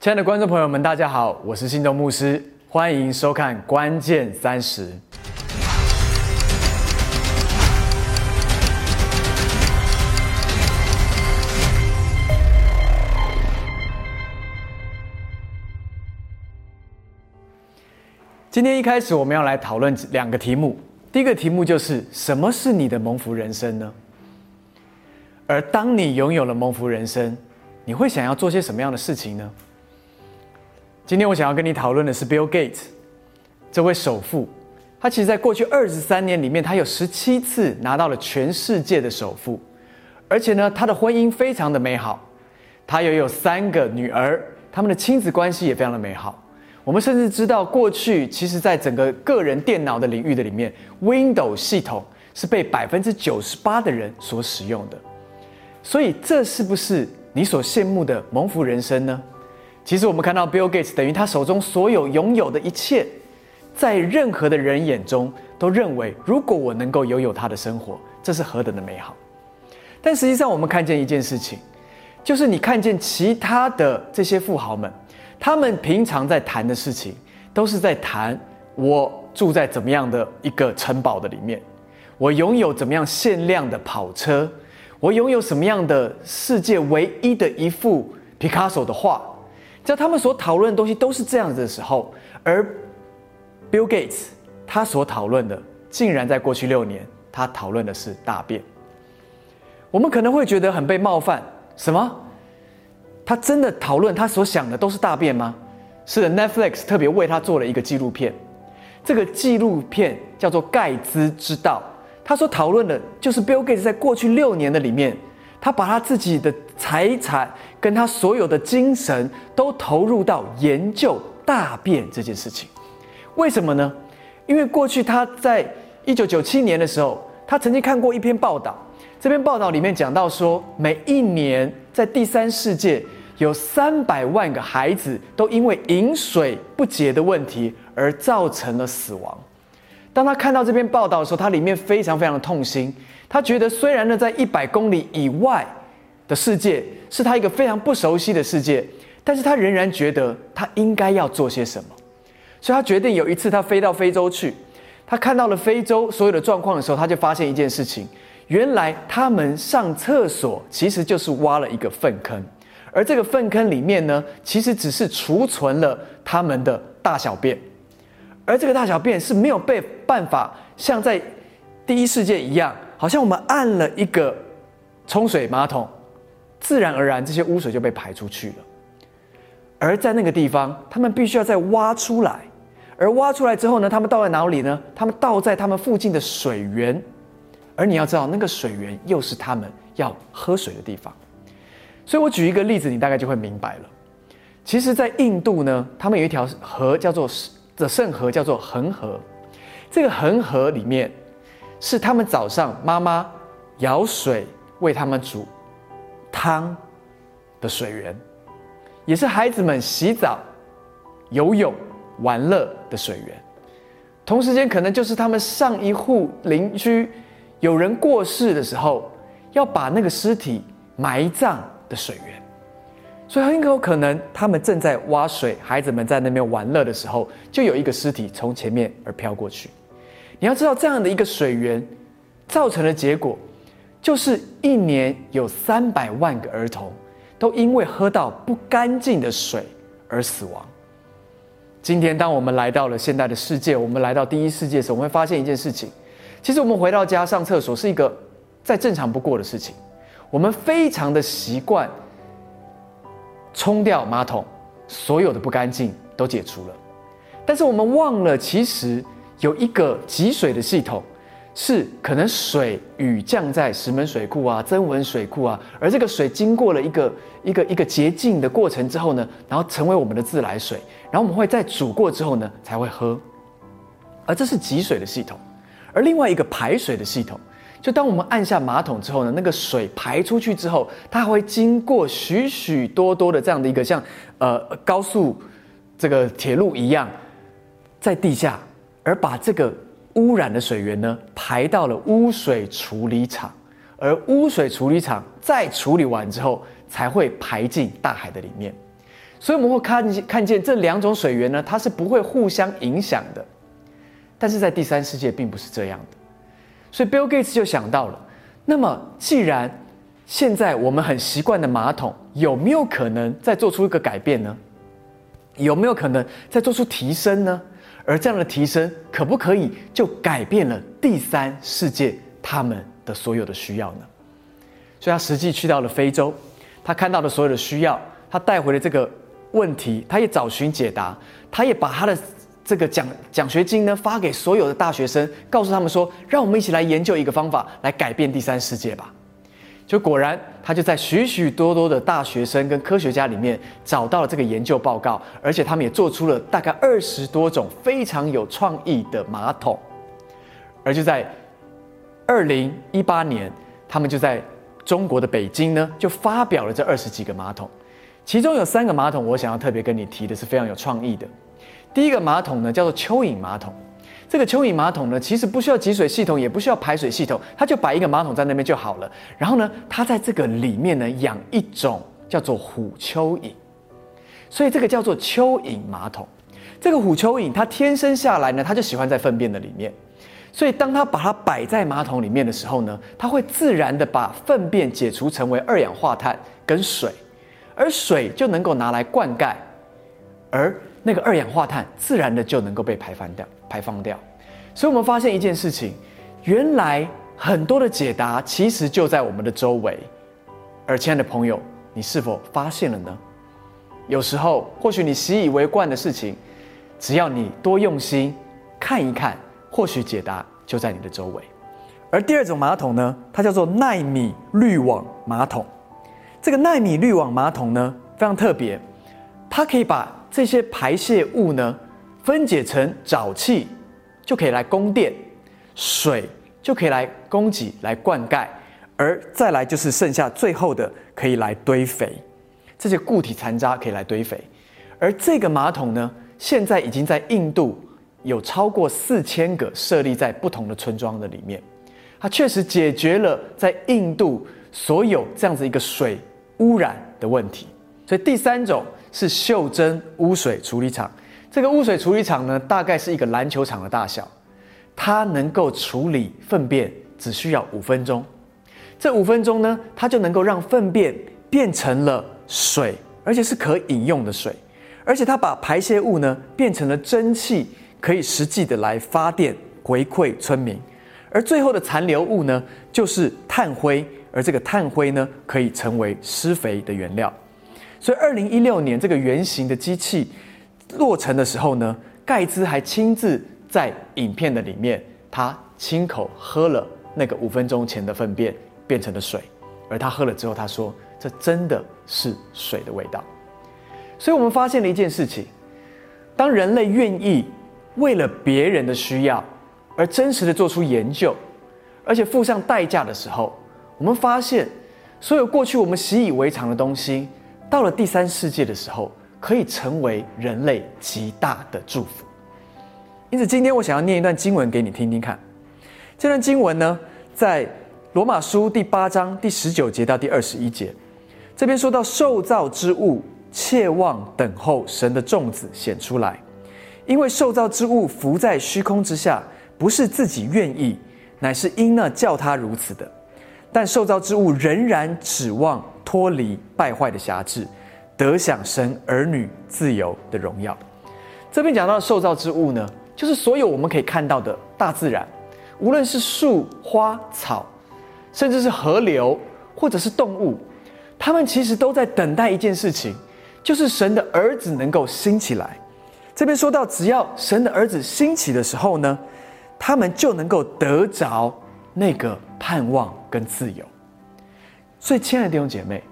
亲爱的观众朋友们，大家好，我是信东牧师，欢迎收看《关键三十》。今天一开始，我们要来讨论两个题目。第一个题目就是什么是你的蒙福人生呢？而当你拥有了蒙福人生，你会想要做些什么样的事情呢？今天我想要跟你讨论的是 Bill Gates 这位首富。他其实在过去二十三年里面，他有十七次拿到了全世界的首富，而且呢，他的婚姻非常的美好，他也有三个女儿，他们的亲子关系也非常的美好。我们甚至知道，过去其实在整个个人电脑的领域的里面，Windows 系统是被百分之九十八的人所使用的。所以，这是不是你所羡慕的蒙福人生呢？其实，我们看到 Bill Gates 等于他手中所有拥有的一切，在任何的人眼中都认为，如果我能够拥有他的生活，这是何等的美好。但实际上，我们看见一件事情，就是你看见其他的这些富豪们。他们平常在谈的事情，都是在谈我住在怎么样的一个城堡的里面，我拥有怎么样限量的跑车，我拥有什么样的世界唯一的一幅皮卡索的画。在他们所讨论的东西都是这样子的时候，而 Bill Gates 他所讨论的，竟然在过去六年，他讨论的是大便。我们可能会觉得很被冒犯，什么？他真的讨论他所想的都是大便吗？是的，Netflix 特别为他做了一个纪录片，这个纪录片叫做《盖茨之道》。他所讨论的就是 Bill Gates 在过去六年的里面，他把他自己的财产跟他所有的精神都投入到研究大便这件事情。为什么呢？因为过去他在一九九七年的时候，他曾经看过一篇报道，这篇报道里面讲到说，每一年在第三世界。有三百万个孩子都因为饮水不洁的问题而造成了死亡。当他看到这篇报道的时候，他里面非常非常的痛心。他觉得，虽然呢，在一百公里以外的世界是他一个非常不熟悉的世界，但是他仍然觉得他应该要做些什么。所以他决定有一次，他飞到非洲去，他看到了非洲所有的状况的时候，他就发现一件事情：原来他们上厕所其实就是挖了一个粪坑。而这个粪坑里面呢，其实只是储存了他们的大小便，而这个大小便是没有被办法像在第一世界一样，好像我们按了一个冲水马桶，自然而然这些污水就被排出去了。而在那个地方，他们必须要再挖出来，而挖出来之后呢，他们倒在哪里呢？他们倒在他们附近的水源，而你要知道，那个水源又是他们要喝水的地方。所以我举一个例子，你大概就会明白了。其实，在印度呢，他们有一条河叫做的圣河，叫做恒河。这个恒河里面，是他们早上妈妈舀水为他们煮汤的水源，也是孩子们洗澡、游泳、玩乐的水源。同时间，可能就是他们上一户邻居有人过世的时候，要把那个尸体埋葬。的水源，所以很有可能他们正在挖水，孩子们在那边玩乐的时候，就有一个尸体从前面而飘过去。你要知道，这样的一个水源造成的结果，就是一年有三百万个儿童都因为喝到不干净的水而死亡。今天，当我们来到了现代的世界，我们来到第一世界的时候，我们会发现一件事情：其实我们回到家上厕所是一个再正常不过的事情。我们非常的习惯冲掉马桶，所有的不干净都解除了，但是我们忘了，其实有一个集水的系统，是可能水雨降在石门水库啊、增文水库啊，而这个水经过了一个一个一个洁净的过程之后呢，然后成为我们的自来水，然后我们会在煮过之后呢才会喝，而这是集水的系统，而另外一个排水的系统。就当我们按下马桶之后呢，那个水排出去之后，它会经过许许多多的这样的一个像呃高速这个铁路一样，在地下，而把这个污染的水源呢排到了污水处理厂，而污水处理厂再处理完之后，才会排进大海的里面。所以我们会看看见这两种水源呢，它是不会互相影响的。但是在第三世界并不是这样的，所以 Bill Gates 就想到了，那么既然现在我们很习惯的马桶，有没有可能再做出一个改变呢？有没有可能再做出提升呢？而这样的提升，可不可以就改变了第三世界他们的所有的需要呢？所以他实际去到了非洲，他看到了所有的需要，他带回了这个问题，他也找寻解答，他也把他的这个奖奖学金呢发给所有的大学生，告诉他们说：“让我们一起来研究一个方法，来改变第三世界吧。”就果然，他就在许许多多的大学生跟科学家里面找到了这个研究报告，而且他们也做出了大概二十多种非常有创意的马桶。而就在二零一八年，他们就在中国的北京呢，就发表了这二十几个马桶，其中有三个马桶，我想要特别跟你提的是非常有创意的。第一个马桶呢，叫做蚯蚓马桶。这个蚯蚓马桶呢，其实不需要集水系统，也不需要排水系统，它就摆一个马桶在那边就好了。然后呢，它在这个里面呢养一种叫做虎蚯蚓，所以这个叫做蚯蚓马桶。这个虎蚯蚓它天生下来呢，它就喜欢在粪便的里面，所以当它把它摆在马桶里面的时候呢，它会自然的把粪便解除成为二氧化碳跟水，而水就能够拿来灌溉，而那个二氧化碳自然的就能够被排放掉。排放掉，所以我们发现一件事情，原来很多的解答其实就在我们的周围。而亲爱的朋友，你是否发现了呢？有时候，或许你习以为惯的事情，只要你多用心看一看，或许解答就在你的周围。而第二种马桶呢，它叫做纳米滤网马桶。这个纳米滤网马桶呢，非常特别，它可以把这些排泄物呢。分解成沼气，就可以来供电；水就可以来供给、来灌溉，而再来就是剩下最后的可以来堆肥。这些固体残渣可以来堆肥。而这个马桶呢，现在已经在印度有超过四千个设立在不同的村庄的里面。它确实解决了在印度所有这样子一个水污染的问题。所以第三种是袖珍污水处理厂。这个污水处理厂呢，大概是一个篮球场的大小，它能够处理粪便只需要五分钟。这五分钟呢，它就能够让粪便变成了水，而且是可饮用的水。而且它把排泄物呢变成了蒸汽，可以实际的来发电回馈村民。而最后的残留物呢，就是炭灰，而这个炭灰呢，可以成为施肥的原料。所以，二零一六年这个圆形的机器。落成的时候呢，盖茨还亲自在影片的里面，他亲口喝了那个五分钟前的粪便变成的水，而他喝了之后，他说：“这真的是水的味道。”所以，我们发现了一件事情：当人类愿意为了别人的需要而真实的做出研究，而且付上代价的时候，我们发现，所有过去我们习以为常的东西，到了第三世界的时候。可以成为人类极大的祝福。因此，今天我想要念一段经文给你听听看。这段经文呢，在罗马书第八章第十九节到第二十一节，这边说到受造之物切望等候神的众子显出来，因为受造之物浮在虚空之下，不是自己愿意，乃是因那叫他如此的。但受造之物仍然指望脱离败坏的辖制。得享神儿女自由的荣耀。这边讲到受造之物呢，就是所有我们可以看到的大自然，无论是树、花、草，甚至是河流，或者是动物，他们其实都在等待一件事情，就是神的儿子能够兴起来。这边说到，只要神的儿子兴起的时候呢，他们就能够得着那个盼望跟自由。所以，亲爱的弟兄姐妹，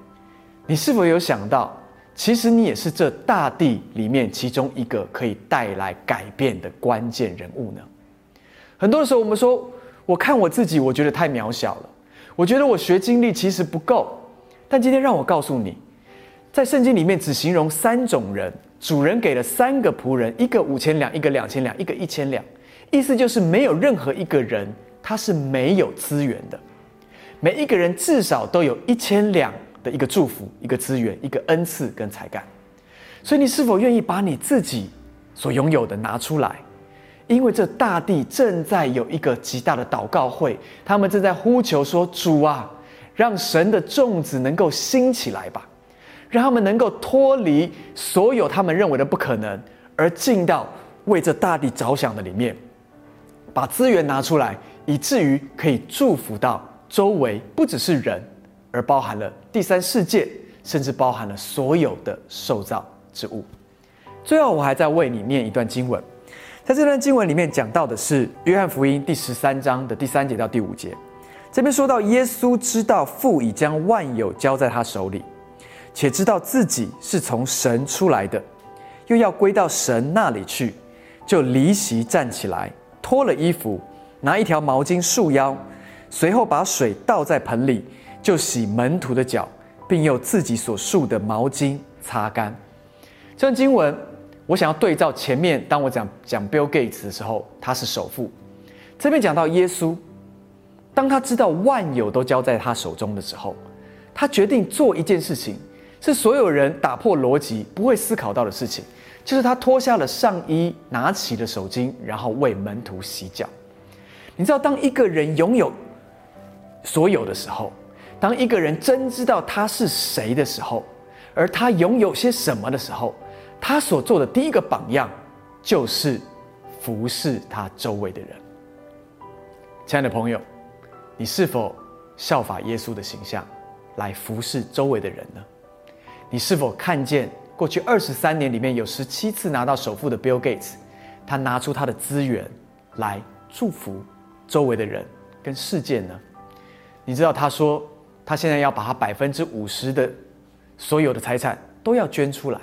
你是否有想到？其实你也是这大地里面其中一个可以带来改变的关键人物呢。很多时候，我们说，我看我自己，我觉得太渺小了，我觉得我学经历其实不够。但今天让我告诉你，在圣经里面只形容三种人，主人给了三个仆人，一个五千两，一个两千两，一个一千两，意思就是没有任何一个人他是没有资源的，每一个人至少都有一千两。的一个祝福，一个资源，一个恩赐跟才干，所以，你是否愿意把你自己所拥有的拿出来？因为这大地正在有一个极大的祷告会，他们正在呼求说：“主啊，让神的种子能够兴起来吧，让他们能够脱离所有他们认为的不可能，而进到为这大地着想的里面，把资源拿出来，以至于可以祝福到周围，不只是人，而包含了第三世界，甚至包含了所有的受造之物。”最后，我还在为你念一段经文。在这段经文里面讲到的是约翰福音第十三章的第三节到第五节，这边说到耶稣知道父已将万有交在他手里，且知道自己是从神出来的，又要归到神那里去，就离席站起来，脱了衣服，拿一条毛巾束腰，随后把水倒在盆里，就洗门徒的脚，并用自己所束的毛巾擦干。这段经文。我想要对照前面，当我讲讲 Bill Gates 的时候，他是首富。这边讲到耶稣，当他知道万有都交在他手中的时候，他决定做一件事情，是所有人打破逻辑不会思考到的事情，就是他脱下了上衣，拿起了手巾，然后为门徒洗脚。你知道，当一个人拥有所有的时候，当一个人真知道他是谁的时候，而他拥有些什么的时候。他所做的第一个榜样，就是服侍他周围的人。亲爱的朋友，你是否效法耶稣的形象，来服侍周围的人呢？你是否看见过去二十三年里面有十七次拿到首富的 Bill Gates，他拿出他的资源来祝福周围的人跟世界呢？你知道他说他现在要把他百分之五十的所有的财产都要捐出来。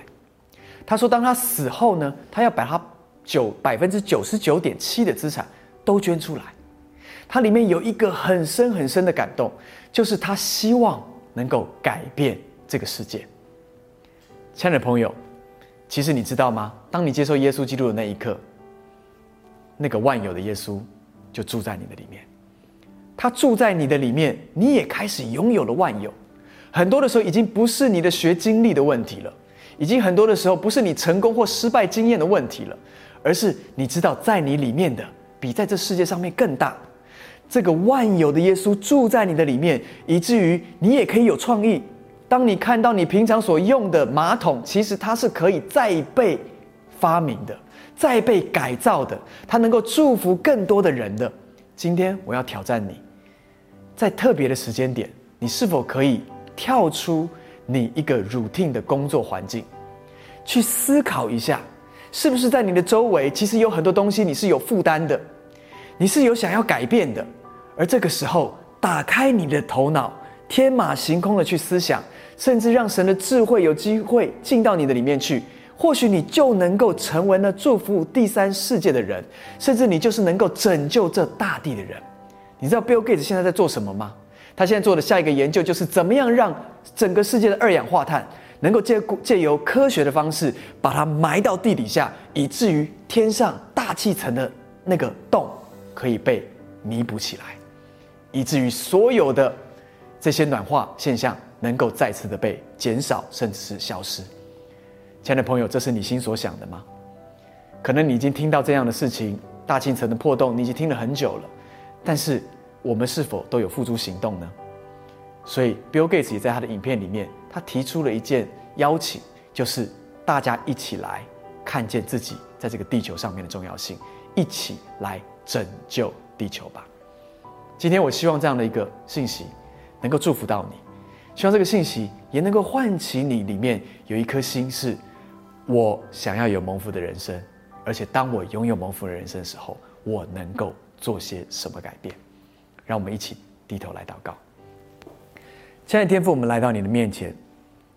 他说：“当他死后呢，他要把他九百分之九十九点七的资产都捐出来。他里面有一个很深很深的感动，就是他希望能够改变这个世界。亲爱的朋友，其实你知道吗？当你接受耶稣基督的那一刻，那个万有的耶稣就住在你的里面。他住在你的里面，你也开始拥有了万有。很多的时候，已经不是你的学经历的问题了。”已经很多的时候，不是你成功或失败经验的问题了，而是你知道在你里面的比在这世界上面更大。这个万有的耶稣住在你的里面，以至于你也可以有创意。当你看到你平常所用的马桶，其实它是可以再被发明的、再被改造的，它能够祝福更多的人的。今天我要挑战你，在特别的时间点，你是否可以跳出？你一个 routine 的工作环境，去思考一下，是不是在你的周围，其实有很多东西你是有负担的，你是有想要改变的，而这个时候，打开你的头脑，天马行空的去思想，甚至让神的智慧有机会进到你的里面去，或许你就能够成为了祝福第三世界的人，甚至你就是能够拯救这大地的人。你知道 Bill Gates 现在在做什么吗？他现在做的下一个研究就是怎么样让整个世界的二氧化碳能够借借由科学的方式把它埋到地底下，以至于天上大气层的那个洞可以被弥补起来，以至于所有的这些暖化现象能够再次的被减少，甚至是消失。亲爱的朋友，这是你心所想的吗？可能你已经听到这样的事情，大气层的破洞，你已经听了很久了，但是。我们是否都有付诸行动呢？所以，Bill Gates 也在他的影片里面，他提出了一件邀请，就是大家一起来看见自己在这个地球上面的重要性，一起来拯救地球吧。今天，我希望这样的一个信息能够祝福到你，希望这个信息也能够唤起你里面有一颗心，是我想要有蒙福的人生，而且当我拥有蒙福的人生的时候，我能够做些什么改变。让我们一起低头来祷告。亲爱的天父，我们来到你的面前，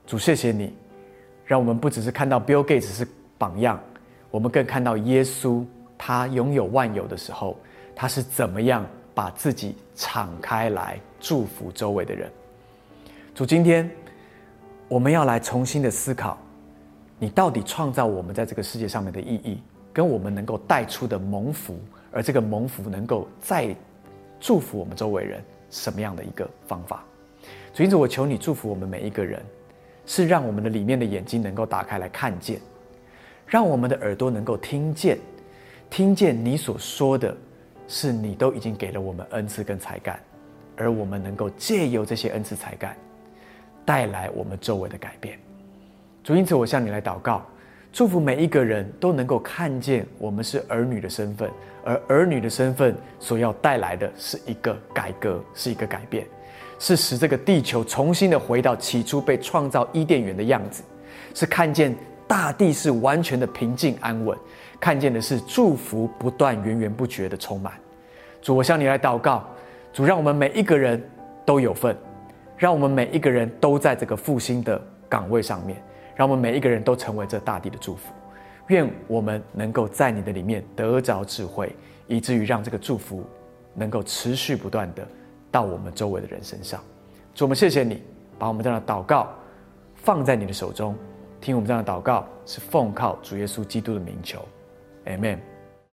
主，谢谢你，让我们不只是看到 Bill Gates 是榜样，我们更看到耶稣，他拥有万有的时候，他是怎么样把自己敞开来祝福周围的人。主，今天我们要来重新的思考，你到底创造我们在这个世界上面的意义，跟我们能够带出的蒙福，而这个蒙福能够再。祝福我们周围人什么样的一个方法？主因此，我求你祝福我们每一个人，是让我们的里面的眼睛能够打开来看见，让我们的耳朵能够听见，听见你所说的，是你都已经给了我们恩赐跟才干，而我们能够借由这些恩赐才干，带来我们周围的改变。主，因此我向你来祷告，祝福每一个人都能够看见我们是儿女的身份，而儿女的身份所要带来的是一个改革，是一个改变。是使这个地球重新的回到起初被创造伊甸园的样子，是看见大地是完全的平静安稳，看见的是祝福不断源源不绝的充满。主，我向你来祷告，主让我们每一个人都有份，让我们每一个人都在这个复兴的岗位上面，让我们每一个人都成为这大地的祝福。愿我们能够在你的里面得着智慧，以至于让这个祝福能够持续不断的。到我们周围的人身上，主，我们谢谢你，把我们这样的祷告放在你的手中，听我们这样的祷告是奉靠主耶稣基督的名求，Amen。